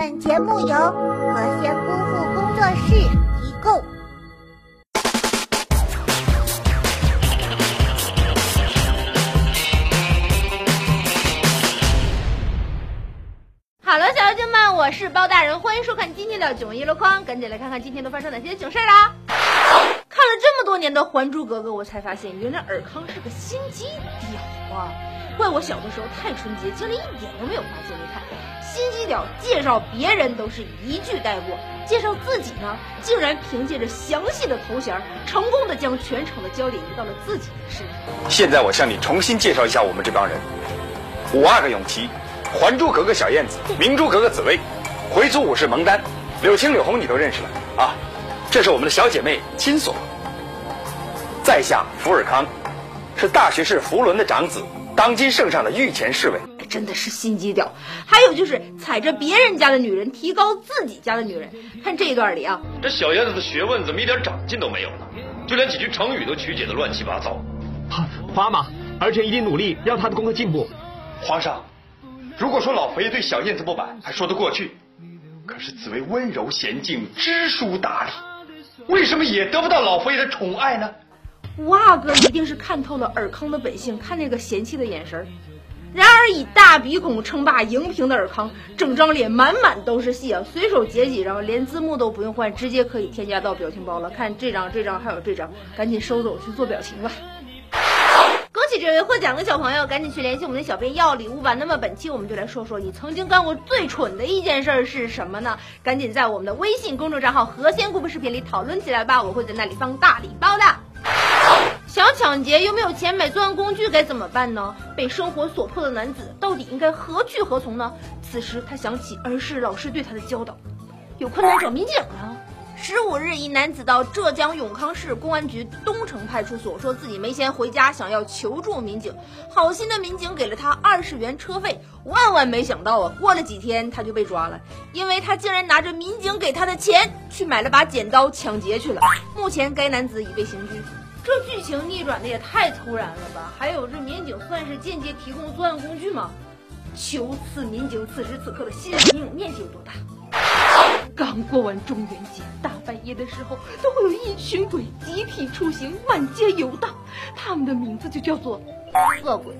本节目由和仙姑父工作室提供。好了，小妖精们，我是包大人，欢迎收看今天的囧一箩筐，赶紧来看看今天都发生哪些囧事儿啦！看了这么多年的《还珠格格》，我才发现原来尔康是个心机婊啊！怪我小的时候太纯洁，竟然一点都没有发现。你看，心机婊介绍别人都是一句带过，介绍自己呢，竟然凭借着详细的头衔，成功的将全场的焦点移到了自己的身上。现在我向你重新介绍一下我们这帮人：五阿哥永琪，还珠格格小燕子，明珠格格紫薇，回族武士蒙丹，柳青柳红你都认识了啊。这是我们的小姐妹金锁，在下福尔康，是大学士福伦的长子，当今圣上的御前侍卫。真的是心机婊。还有就是踩着别人家的女人，提高自己家的女人。看这一段里啊，这小燕子的学问怎么一点长进都没有呢？就连几句成语都曲解的乱七八糟。妈妈，儿臣一定努力让他的功课进步。皇上，如果说老佛爷对小燕子不满，还说得过去。可是紫薇温柔娴静，知书达理，为什么也得不到老佛爷的宠爱呢？五阿哥一定是看透了尔康的本性，看那个嫌弃的眼神儿。然而以大鼻孔称霸荧屏的尔康，整张脸满满都是戏啊！随手截几张，连字幕都不用换，直接可以添加到表情包了。看这张、这张还有这张，赶紧收走去做表情吧。恭喜这位获奖的小朋友，赶紧去联系我们的小编要礼物吧。那么本期我们就来说说你曾经干过最蠢的一件事是什么呢？赶紧在我们的微信公众账号“和仙姑父视频”里讨论起来吧，我会在那里放大礼包的。想抢劫又没有钱买作案工具该怎么办呢？被生活所迫的男子到底应该何去何从呢？此时他想起儿时老师对他的教导：有困难找民警啊。十五日，一男子到浙江永康市公安局东城派出所，说自己没钱回家，想要求助民警。好心的民警给了他二十元车费。万万没想到啊，过了几天他就被抓了，因为他竟然拿着民警给他的钱去买了把剪刀抢劫去了。目前该男子已被刑拘。这剧情逆转的也太突然了吧！还有这民警算是间接提供作案工具吗？求此民警此时此刻的心理阴影面积有多大？刚过完中元节，大半夜的时候都会有一群鬼集体出行，满街游荡，他们的名字就叫做恶鬼。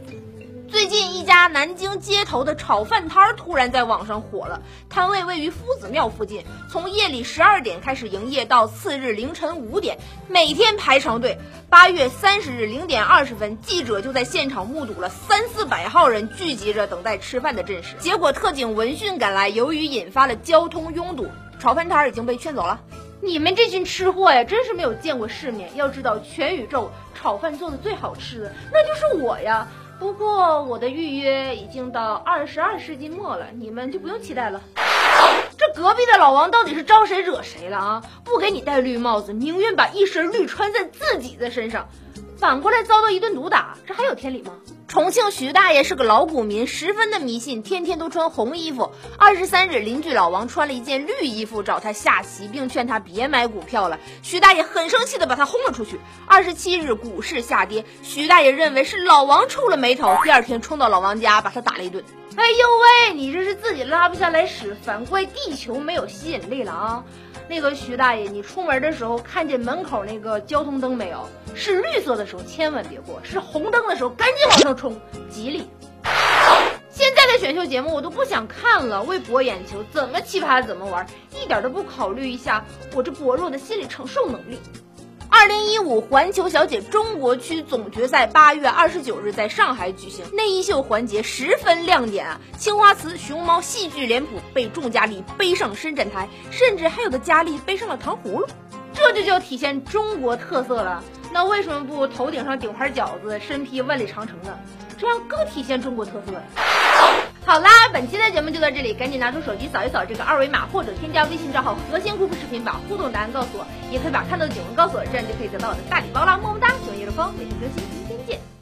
最近，一家南京街头的炒饭摊儿突然在网上火了。摊位位于夫子庙附近，从夜里十二点开始营业，到次日凌晨五点，每天排长队。八月三十日零点二十分，记者就在现场目睹了三四百号人聚集着等待吃饭的阵势。结果，特警闻讯赶来，由于引发了交通拥堵，炒饭摊儿已经被劝走了。你们这群吃货呀，真是没有见过世面。要知道，全宇宙炒饭做的最好吃的，那就是我呀。不过我的预约已经到二十二世纪末了，你们就不用期待了。这隔壁的老王到底是招谁惹谁了啊？不给你戴绿帽子，宁愿把一身绿穿在自己的身上。反过来遭到一顿毒打，这还有天理吗？重庆徐大爷是个老股民，十分的迷信，天天都穿红衣服。二十三日，邻居老王穿了一件绿衣服找他下棋，并劝他别买股票了。徐大爷很生气的把他轰了出去。二十七日，股市下跌，徐大爷认为是老王出了眉头，第二天冲到老王家把他打了一顿。哎呦喂，你这是自己拉不下来屎，反怪地球没有吸引力了啊！那个徐大爷，你出门的时候看见门口那个交通灯没有？是绿色的时候千万别过，是红灯的时候赶紧往上冲，吉利。现在的选秀节目我都不想看了，为博眼球，怎么奇葩怎么玩，一点都不考虑一下我这薄弱的心理承受能力。二零一五环球小姐中国区总决赛八月二十九日在上海举行，内衣秀环节十分亮点啊！青花瓷、熊猫戏剧脸谱被众佳丽背上伸展台，甚至还有的佳丽背上了糖葫芦，这就叫体现中国特色了。那为什么不头顶上顶盘饺子，身披万里长城呢？这样更体现中国特色。本期的节目就到这里，赶紧拿出手机扫一扫这个二维码，或者添加微信账号“核心姑父视频”，把互动答案告诉我，也可以把看到的景文告诉我，这样就可以得到我的大礼包啦！么么哒，喜欢叶的风，每天更新。明天见